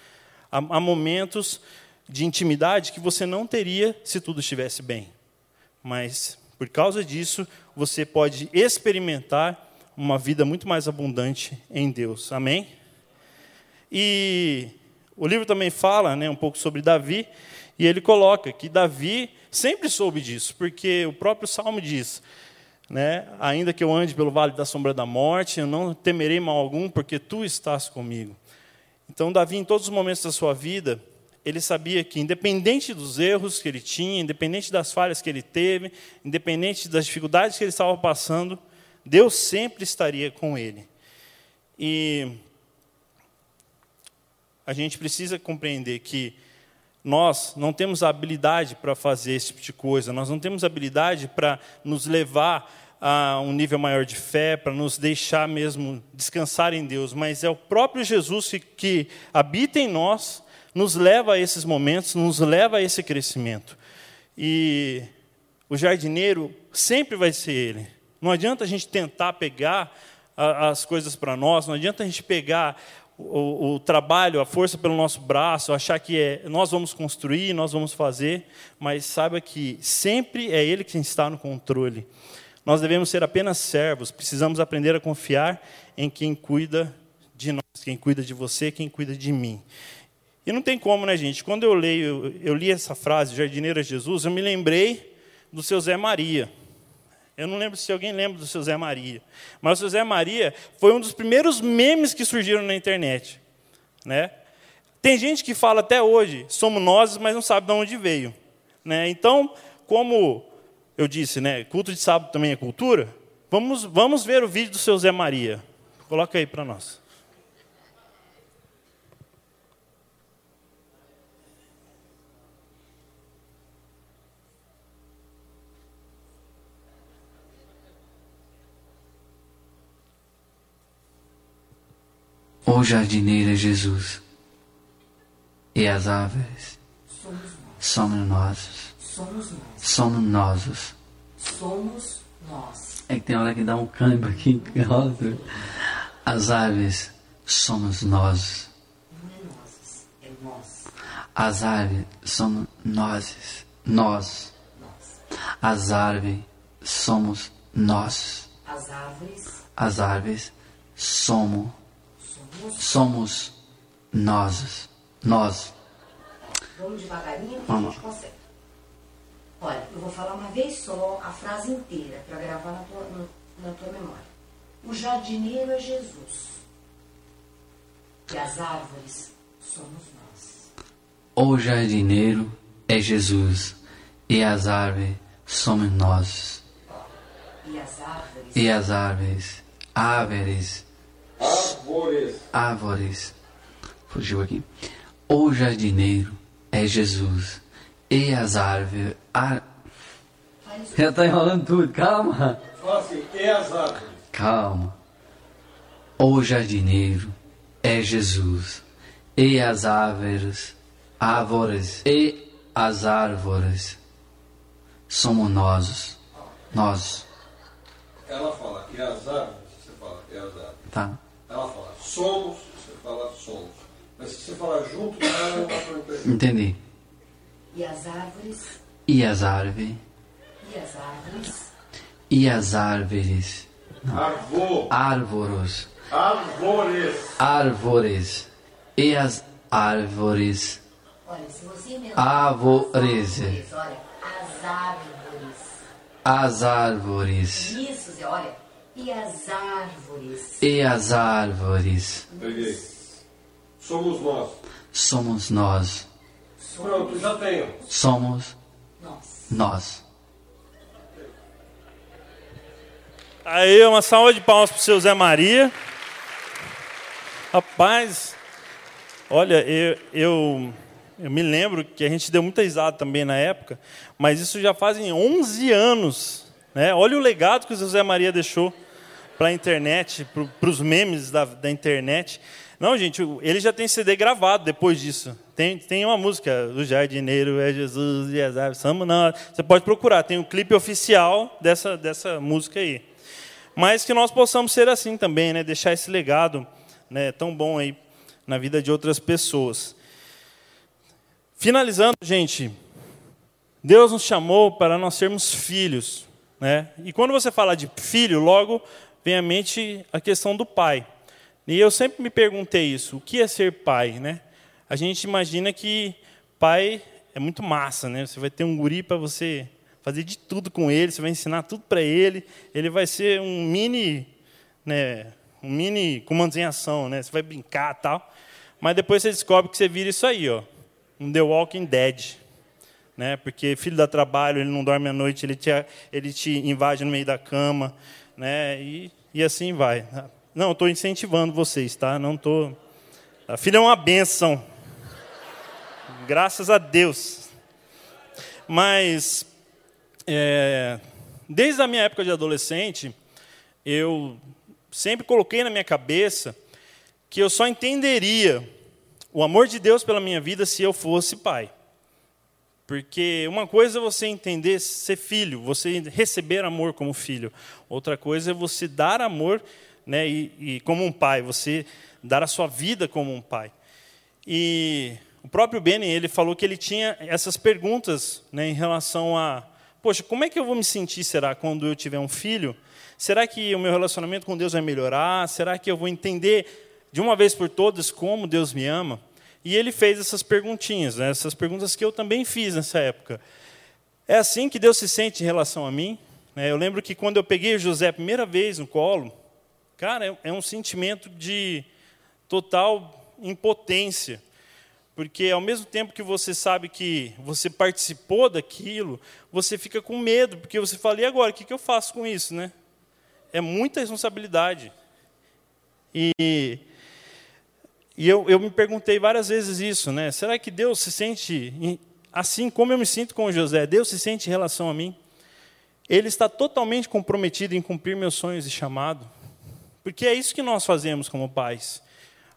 Speaker 1: a, a momentos de intimidade que você não teria se tudo estivesse bem. Mas por causa disso, você pode experimentar uma vida muito mais abundante em Deus. Amém? E o livro também fala né, um pouco sobre Davi, e ele coloca que Davi sempre soube disso, porque o próprio Salmo diz: né, ainda que eu ande pelo vale da sombra da morte, eu não temerei mal algum, porque tu estás comigo. Então, Davi, em todos os momentos da sua vida, ele sabia que, independente dos erros que ele tinha, independente das falhas que ele teve, independente das dificuldades que ele estava passando, Deus sempre estaria com ele. E a gente precisa compreender que nós não temos habilidade para fazer esse tipo de coisa, nós não temos habilidade para nos levar a um nível maior de fé, para nos deixar mesmo descansar em Deus, mas é o próprio Jesus que, que habita em nós, nos leva a esses momentos, nos leva a esse crescimento. E o jardineiro sempre vai ser Ele. Não adianta a gente tentar pegar as coisas para nós, não adianta a gente pegar o, o, trabalho, a força pelo nosso braço, achar que é, nós vamos construir, nós vamos fazer, mas saiba que sempre é Ele quem está no controle. Nós devemos ser apenas servos, precisamos aprender a confiar em quem cuida de nós, quem cuida de você, quem cuida de mim. E não tem como, né, gente? Quando eu leio, eu li essa frase, jardineiro é Jesus, eu me lembrei do seu Zé Maria. Eu não lembro se alguém lembra do seu Zé Maria. Mas o seu Zé Maria foi um dos primeiros memes que surgiram na internet. Né? Tem gente que fala até hoje, somos nós, mas não sabe de onde veio. Né? Então, como eu disse, né, culto de sábado também é cultura, vamos, vamos ver o vídeo do seu Zé Maria. Coloca aí para nós.
Speaker 2: O jardineiro é Jesus. E as árvores somos nós.
Speaker 3: Somos nós.
Speaker 2: Somos nós.
Speaker 3: Somos nós.
Speaker 2: É que tem hora que dá um câmbio aqui. As árvores somos nós.
Speaker 3: Não é nós, é nós.
Speaker 2: As árvores somos nós. Nós.
Speaker 3: Nós.
Speaker 2: As árvores somos nós.
Speaker 3: As árvores
Speaker 2: As árvores somos
Speaker 3: somos.
Speaker 2: nós. Nós.
Speaker 3: Vamos devagarinho que a
Speaker 2: Vamos.
Speaker 3: gente consegue. Olha, eu vou falar uma vez só a frase inteira para gravar na tua, no- na tua memória. O jardineiro é Jesus. E as árvores somos nós.
Speaker 2: O jardineiro é Jesus. E as árvores somos nós.
Speaker 3: E as árvores
Speaker 2: E as árvores, árvores,
Speaker 4: Árvores.
Speaker 2: árvores. Fugiu aqui. O jardineiro é Jesus. E as árvores. Ar... Já tá enrolando tudo, calma.
Speaker 4: Fala assim, e as árvores?
Speaker 2: Calma. O jardineiro é Jesus. e as árvores, árvores e as árvores somos nós, nós,
Speaker 4: Ela fala que as árvores, você fala que as árvores.
Speaker 2: tá?
Speaker 4: Ela fala somos, você fala somos. Mas se você falar junto não dá para entender.
Speaker 2: Entendi.
Speaker 3: E as árvores,
Speaker 2: E as árvores,
Speaker 3: e as árvores,
Speaker 2: e as árvores,
Speaker 4: Arvo,
Speaker 2: árvores,
Speaker 4: árvores.
Speaker 2: árvores, e as árvores,
Speaker 3: olha, se você inventar
Speaker 2: árvores,
Speaker 3: olha, as árvores,
Speaker 2: as árvores,
Speaker 3: isso, Zé, olha, e as árvores,
Speaker 2: e as árvores
Speaker 4: Peguei. Somos nós.
Speaker 2: somos nós,
Speaker 4: Pronto, já tenho.
Speaker 2: somos
Speaker 3: nós.
Speaker 2: nós.
Speaker 1: Aí, uma salva de palmas para o seu Zé Maria. Rapaz, olha, eu, eu, eu me lembro que a gente deu muita risada também na época, mas isso já fazem 11 anos. Né? Olha o legado que o Zé Maria deixou para a internet, para os memes da, da internet. Não, gente, ele já tem CD gravado depois disso. Tem, tem uma música, O Jardineiro é Jesus e as árvores somos nós. Você pode procurar, tem um clipe oficial dessa, dessa música aí. Mas que nós possamos ser assim também, né? deixar esse legado né, tão bom aí na vida de outras pessoas. Finalizando, gente, Deus nos chamou para nós sermos filhos. Né? E quando você fala de filho, logo vem à mente a questão do pai. E eu sempre me perguntei isso: o que é ser pai? Né? A gente imagina que pai é muito massa, né? Você vai ter um guri para você fazer de tudo com ele, você vai ensinar tudo para ele, ele vai ser um mini, né, um mini comando em ação, né? Você vai brincar tal, mas depois você descobre que você vira isso aí, ó, um The Walking Dead, né? Porque filho dá trabalho, ele não dorme à noite, ele te, ele te invade no meio da cama, né? E, e assim vai. Não, estou incentivando vocês, tá? Não estou. Tô... A filha é uma benção. Graças a Deus. Mas é, desde a minha época de adolescente, eu sempre coloquei na minha cabeça que eu só entenderia o amor de Deus pela minha vida se eu fosse pai. Porque uma coisa é você entender ser filho, você receber amor como filho. Outra coisa é você dar amor, né, e, e como um pai, você dar a sua vida como um pai. E o próprio Benny, ele falou que ele tinha essas perguntas né, em relação a poxa, como é que eu vou me sentir, será, quando eu tiver um filho? Será que o meu relacionamento com Deus vai melhorar? Será que eu vou entender de uma vez por todas como Deus me ama? E ele fez essas perguntinhas, né? essas perguntas que eu também fiz nessa época. É assim que Deus se sente em relação a mim? Eu lembro que quando eu peguei José a primeira vez no colo, cara, é um sentimento de total impotência. Porque ao mesmo tempo que você sabe que você participou daquilo, você fica com medo, porque você fala, e agora, o que eu faço com isso? Né? É muita responsabilidade. E, e eu, eu me perguntei várias vezes isso, né? Será que Deus se sente assim como eu me sinto com José? Deus se sente em relação a mim? Ele está totalmente comprometido em cumprir meus sonhos e chamado? Porque é isso que nós fazemos como pais.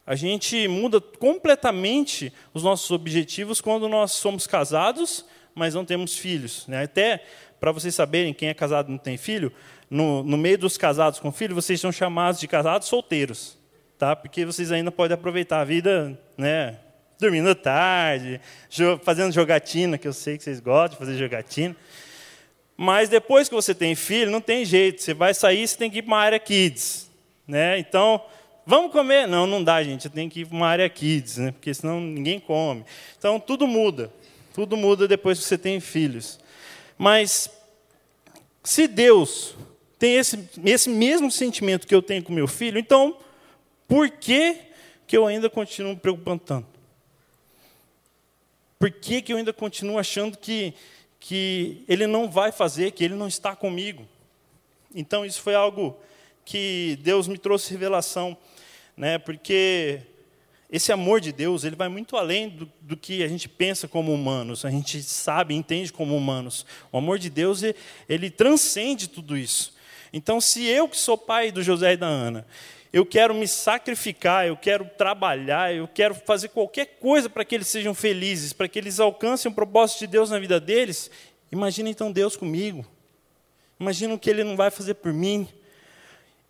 Speaker 1: A gente muda completamente os nossos objetivos quando nós somos casados, mas não temos filhos. Né? Até para vocês saberem, quem é casado e não tem filho, no, no meio dos casados com filho, vocês são chamados de casados solteiros. Tá? Porque vocês ainda podem aproveitar a vida né, dormindo tarde, fazendo jogatina, que eu sei que vocês gostam de fazer jogatina. Mas depois que você tem filho, não tem jeito. Você vai sair, você tem que ir para uma área kids. Né? Então, Vamos comer? Não, não dá, gente. Eu tenho que ir para uma área kids, né? porque senão ninguém come. Então, tudo muda. Tudo muda depois que você tem filhos. Mas, se Deus tem esse, esse mesmo sentimento que eu tenho com meu filho, então, por que, que eu ainda continuo me preocupando tanto? Por que, que eu ainda continuo achando que, que ele não vai fazer, que ele não está comigo? Então, isso foi algo que Deus me trouxe revelação, né? Porque esse amor de Deus ele vai muito além do, do, que a gente pensa como humanos, a gente sabe, entende como humanos. O amor de Deus ele, ele transcende tudo isso. Então, se eu que sou pai do José e da Ana, eu quero me sacrificar, eu quero trabalhar, eu quero fazer qualquer coisa para que eles sejam felizes, para que eles alcancem o propósito de Deus na vida deles. Imagina então Deus comigo. Imagina o que Ele não vai fazer por mim.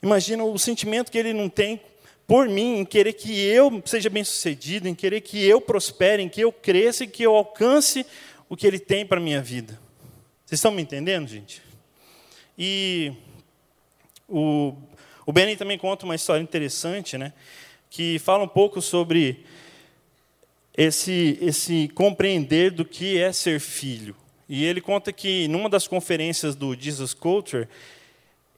Speaker 1: Imagina o sentimento que Ele não tem por mim, em querer que eu seja bem-sucedido, em querer que eu prospere, em que eu cresça e que eu alcance o que Ele tem para a minha vida. Vocês estão me entendendo, gente? E o o Benny também conta uma história interessante, né, que fala um pouco sobre esse, esse compreender do que é ser filho. E ele conta que numa das conferências do Jesus Culture,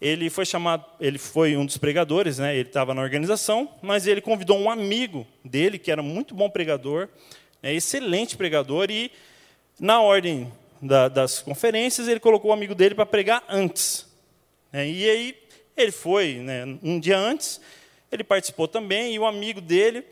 Speaker 1: ele foi chamado, ele foi um dos pregadores, né? Ele estava na organização, mas ele convidou um amigo dele que era muito bom pregador, né, excelente pregador, e na ordem da, das conferências ele colocou o amigo dele para pregar antes. Né, e aí ele foi, né, um dia antes, ele participou também, e o amigo dele,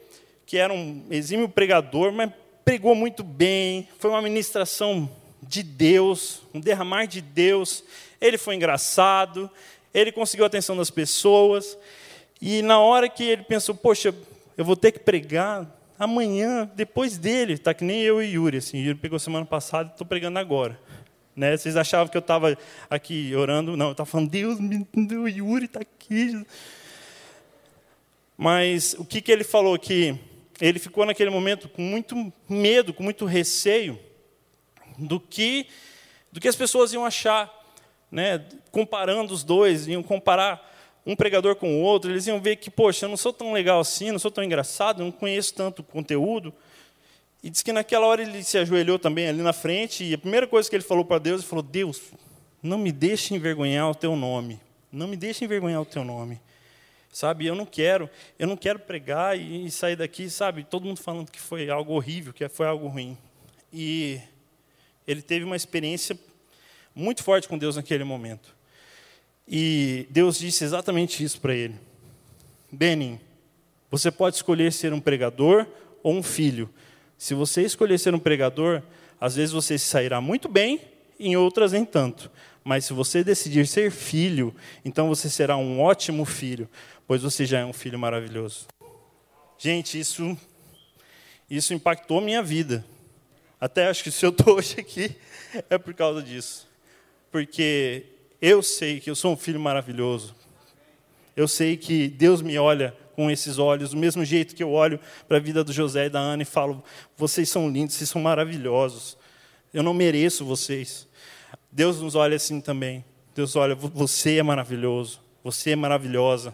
Speaker 1: que era um exímio pregador, mas pregou muito bem, foi uma ministração de Deus, um derramar de Deus. Ele foi engraçado, ele conseguiu a atenção das pessoas, e na hora que ele pensou, poxa, eu vou ter que pregar amanhã, depois dele, tá que nem eu e Yuri, assim, Yuri pegou semana passada, estou pregando agora. Né? Vocês achavam que eu estava aqui orando? Não, eu estava falando, Deus, o Yuri está aqui. Mas o que, que ele falou? Que ele ficou naquele momento com muito medo, com muito receio do que, do que as pessoas iam achar. Né? Comparando os dois, iam comparar um pregador com o outro, eles iam ver que, poxa, eu não sou tão legal assim, não sou tão engraçado, não conheço tanto conteúdo. E diz que naquela hora ele se ajoelhou também ali na frente, e a primeira coisa que ele falou para Deus, ele falou: Deus, não me deixe envergonhar o teu nome. Não me deixe envergonhar o teu nome. Sabe, eu não quero, eu não quero pregar e, sair daqui, sabe, todo mundo falando que foi algo horrível, que foi algo ruim. E ele teve uma experiência muito forte com Deus naquele momento. E Deus disse exatamente isso para ele. Benin, você pode escolher ser um pregador ou um filho, se você escolher ser um pregador, às vezes você sairá muito bem, em outras nem tanto. Mas se você decidir ser filho, então você será um ótimo filho, pois você já é um filho maravilhoso. Gente, isso isso impactou minha vida. Até acho que se eu estou hoje aqui é por causa disso. Porque eu sei que eu sou um filho maravilhoso. Eu sei que Deus me olha com esses olhos, do mesmo jeito que eu olho para a vida do José e da Ana e falo: vocês são lindos, vocês são maravilhosos. Eu não mereço vocês. Deus nos olha assim também. Deus olha, você é maravilhoso, você é maravilhosa,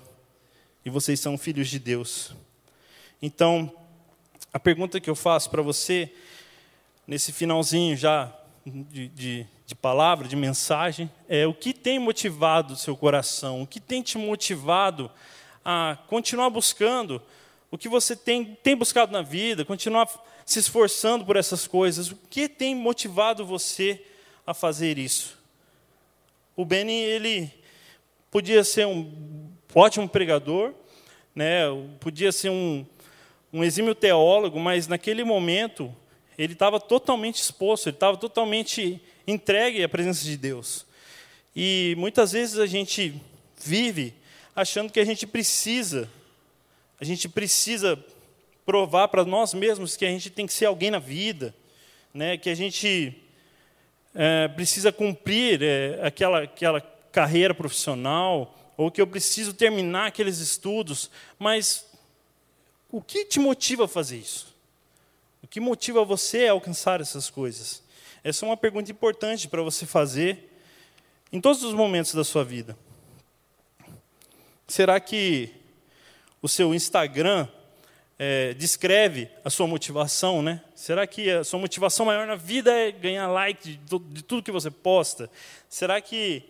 Speaker 1: e vocês são filhos de Deus. Então, a pergunta que eu faço para você, nesse finalzinho já de, de, de, palavra, de mensagem, é o que tem motivado o seu coração, o que tem te motivado a continuar buscando o que você tem, tem buscado na vida, continuar se esforçando por essas coisas. O que tem motivado você a fazer isso? O Benny, ele podia ser um ótimo pregador, né? podia ser um, um exímio teólogo, mas naquele momento ele estava totalmente exposto, ele estava totalmente entregue à presença de Deus. E muitas vezes a gente vive achando que a gente precisa, a gente precisa provar para nós mesmos que a gente tem que ser alguém na vida, né? que a gente é, precisa cumprir é, aquela, aquela carreira profissional, ou que eu preciso terminar aqueles estudos, mas o que te motiva a fazer isso? O que motiva você a alcançar essas coisas? Essa é uma pergunta importante para você fazer em todos os momentos da sua vida. Será que o seu Instagram é, descreve a sua motivação, né? Será que a sua motivação maior na vida é ganhar like de, de tudo que você posta? Será que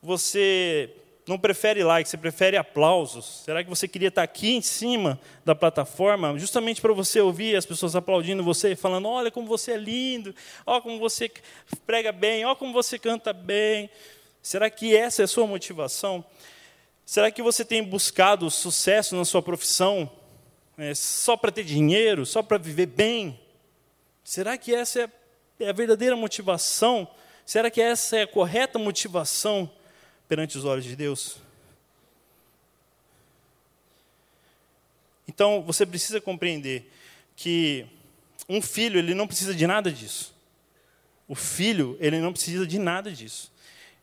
Speaker 1: você não prefere like, você prefere aplausos? Será que você queria estar aqui em cima da plataforma justamente para você ouvir as pessoas aplaudindo você, falando: olha como você é lindo, olha como você prega bem, olha como você canta bem? Será que essa é a sua motivação? Será que você tem buscado sucesso na sua profissão é, só para ter dinheiro, só para viver bem? Será que essa é, é a verdadeira motivação? Será que essa é a correta motivação perante os olhos de Deus? Então, você precisa compreender que um filho, ele não precisa de nada disso. O filho, ele não precisa de nada disso.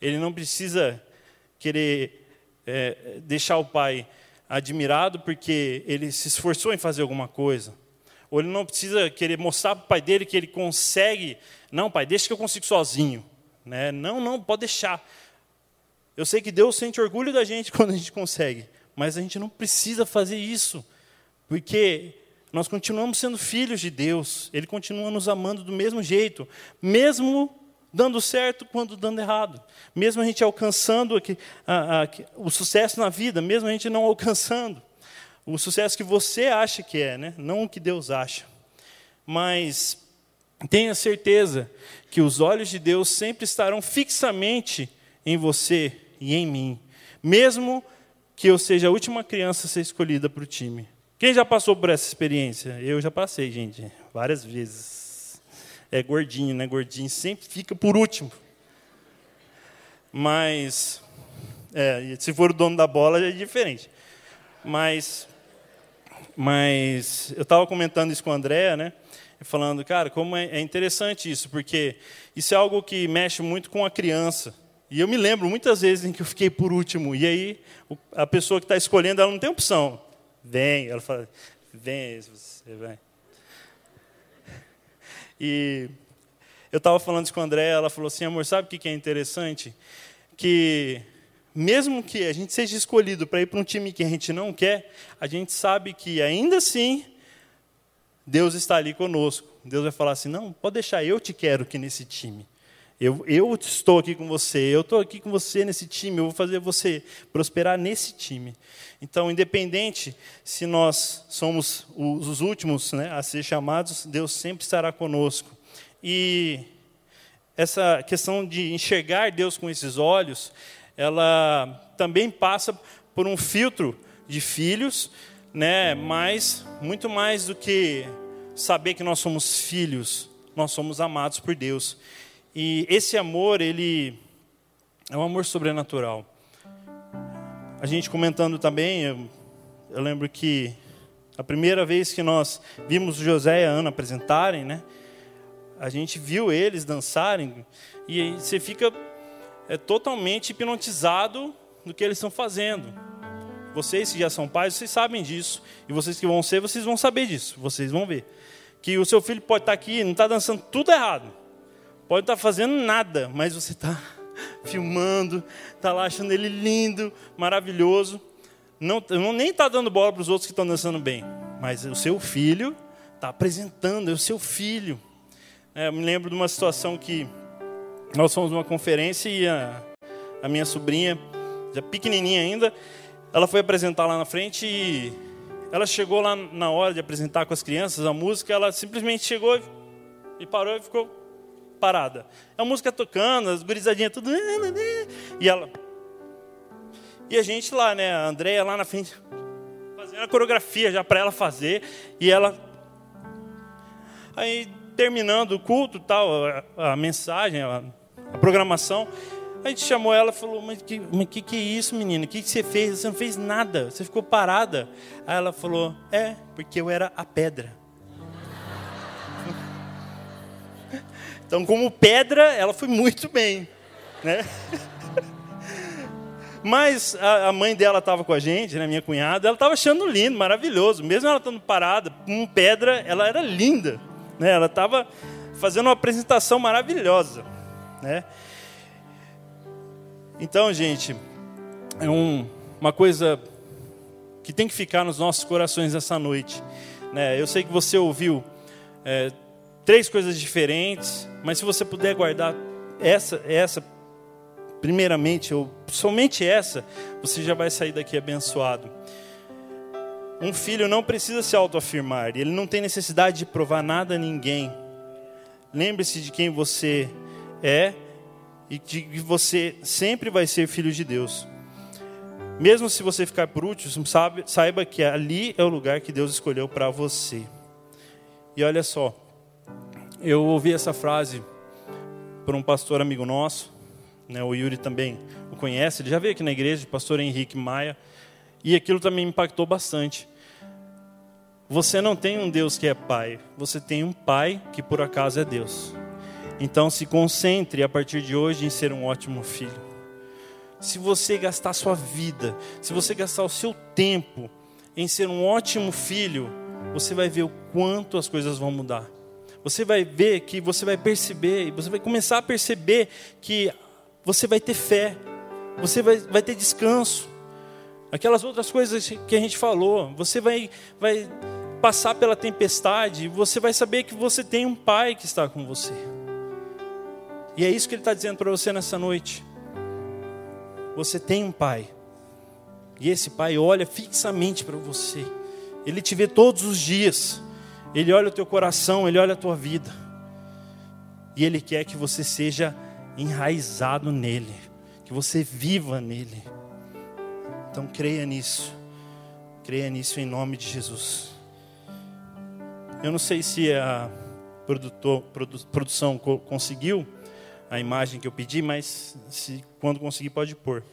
Speaker 1: Ele não precisa querer é, deixar o pai admirado porque ele se esforçou em fazer alguma coisa. Ou ele não precisa querer mostrar para o pai dele que ele consegue. Não, pai, deixa que eu consigo sozinho. Né? Não, não, pode deixar. Eu sei que Deus sente orgulho da gente quando a gente consegue, mas a gente não precisa fazer isso, porque nós continuamos sendo filhos de Deus, Ele continua nos amando do mesmo jeito, mesmo dando certo quando dando errado, mesmo a gente alcançando aqui, a, a, o sucesso na vida, mesmo a gente não alcançando o sucesso que você acha que é, né? não o que Deus acha. Mas tenha certeza que os olhos de Deus sempre estarão fixamente em você e em mim, mesmo que eu seja a última criança a ser escolhida para o time. Quem já passou por essa experiência? Eu já passei, gente, várias vezes. É gordinho, né? Gordinho sempre fica por último. Mas, é, se for o dono da bola, é diferente. Mas, mas eu estava comentando isso com a Andrea, né? Falando, cara, como é, é interessante isso, porque isso é algo que mexe muito com a criança. E eu me lembro muitas vezes em que eu fiquei por último. E aí, a pessoa que está escolhendo, ela não tem opção. Vem, ela fala, vem, você vai. E eu estava falando isso com a André, ela falou assim, amor, sabe o que é interessante? Que mesmo que a gente seja escolhido para ir para um time que a gente não quer, a gente sabe que ainda assim Deus está ali conosco. Deus vai falar assim, não, pode deixar, eu te quero aqui nesse time. Eu, eu estou aqui com você, eu estou aqui com você nesse time, eu vou fazer você prosperar nesse time. Então, independente se nós somos os últimos né, a ser chamados, Deus sempre estará conosco. E essa questão de enxergar Deus com esses olhos, ela também passa por um filtro de filhos, né, mas muito mais do que saber que nós somos filhos, nós somos amados por Deus. E esse amor, ele é um amor sobrenatural. A gente comentando também, eu, eu lembro que a primeira vez que nós vimos José e a Ana apresentarem, né? A gente viu eles dançarem e você fica é, totalmente hipnotizado do que eles estão fazendo. Vocês que já são pais, vocês sabem disso. E vocês que vão ser, vocês vão saber disso. Vocês vão ver. Que o seu filho pode estar aqui, não está dançando tudo errado. Pode estar fazendo nada, mas você está filmando, está lá achando ele lindo, maravilhoso. Não, não nem está dando bola para os outros que estão dançando bem, mas o seu filho está apresentando, é o seu filho. É, eu me lembro de uma situação que nós fomos numa conferência e a, a minha sobrinha, já pequenininha ainda, ela foi apresentar lá na frente e ela chegou lá na hora de apresentar com as crianças a música, ela simplesmente chegou e parou e ficou parada. A música tocando, as gurizadinhas tudo. E ela. E a gente lá, né? A Andréia lá na frente, fazendo a coreografia já para ela fazer. E ela. Aí, terminando o culto, tal, a, a mensagem, a, a, programação, a gente chamou ela e falou: Mas que, mas que, que é isso, menina? O que, que você fez? Você não fez nada, você ficou parada. Aí ela falou: É, porque eu era a pedra. Então, como pedra, ela foi muito bem. Né? Mas a, mãe dela estava com a gente, né, minha cunhada, ela estava achando lindo, maravilhoso. Mesmo ela estando parada, com pedra, ela era linda. Né? Ela estava fazendo uma apresentação maravilhosa. Né? Então, gente, é um, uma coisa que tem que ficar nos nossos corações essa noite. Né? Eu sei que você ouviu é, três coisas diferentes, mas se você puder guardar essa, essa primeiramente, ou somente essa, você já vai sair daqui abençoado. Um filho não precisa se autoafirmar, ele não tem necessidade de provar nada a ninguém. Lembre-se de quem você é e de que você sempre vai ser filho de Deus. Mesmo se você ficar por último, saiba que ali é o lugar que Deus escolheu para você. E olha só, eu ouvi essa frase por um pastor amigo nosso, né, o Yuri também o conhece, ele já veio aqui na igreja, o pastor Henrique Maia, e aquilo também me impactou bastante. você não tem um Deus que é pai, você tem um pai que por acaso é Deus. Então se concentre a partir de hoje em ser um ótimo filho. Se você gastar sua vida, se você gastar o seu tempo em ser um ótimo filho, você vai ver o quanto as coisas vão mudar. Você vai ver que você vai perceber, você vai começar a perceber que você vai ter fé, você vai, vai ter descanso. Aquelas outras coisas que a gente falou, você vai, vai passar pela tempestade, você vai saber que você tem um pai que está com você. E é isso que ele está dizendo para você nessa noite. Você tem um pai. E esse pai olha fixamente para você. Ele te vê todos os dias. Ele olha o teu coração, ele olha a tua vida. E ele quer que você seja enraizado nele, que você viva nele. Então creia nisso. Creia nisso em nome de Jesus. Eu não sei se a produtor, produ, produção conseguiu a imagem que eu pedi, mas se, quando conseguir pode pôr.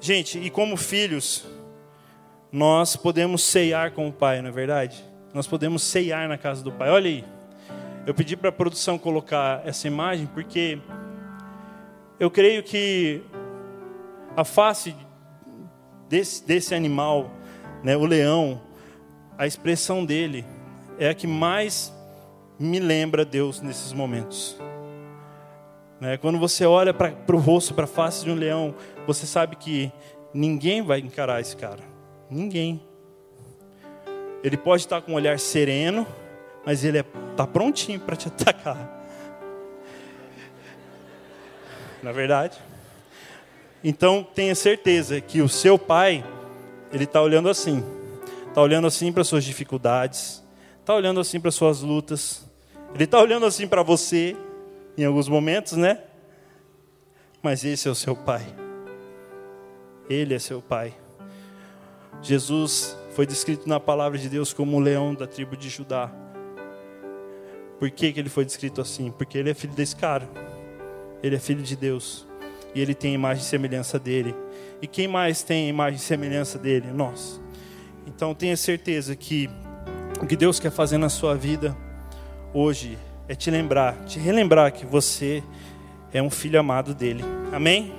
Speaker 1: Gente, e como filhos, nós podemos ceiar com o Pai, não é verdade? Nós podemos ceiar na casa do Pai. Olha aí. Eu pedi para a produção colocar essa imagem porque eu creio que a face desse, desse animal, né, o leão, a expressão dele, é a que mais me lembra Deus nesses momentos. Né? Quando você olha para o rosto, para a face de um leão, você sabe que ninguém vai encarar esse cara. Ninguém. Ele pode estar com um olhar sereno, mas ele está é, tá prontinho para te atacar. Na é verdade. Então tenha certeza que o seu pai, ele está olhando assim. Está olhando assim para suas dificuldades, está olhando assim para suas lutas, ele está olhando assim para você, em alguns momentos, né? Mas esse é o seu pai. Ele é seu pai. Jesus foi descrito na palavra de Deus como o leão da tribo de Judá. Por que, que ele foi descrito assim? Porque ele é filho desse cara. Ele é filho de Deus. E ele tem imagem e semelhança dele. E quem mais tem imagem e semelhança dele? Nós. Então tenha certeza que o que Deus quer fazer na sua vida hoje é te lembrar, te relembrar que você é um filho amado dele. Amém?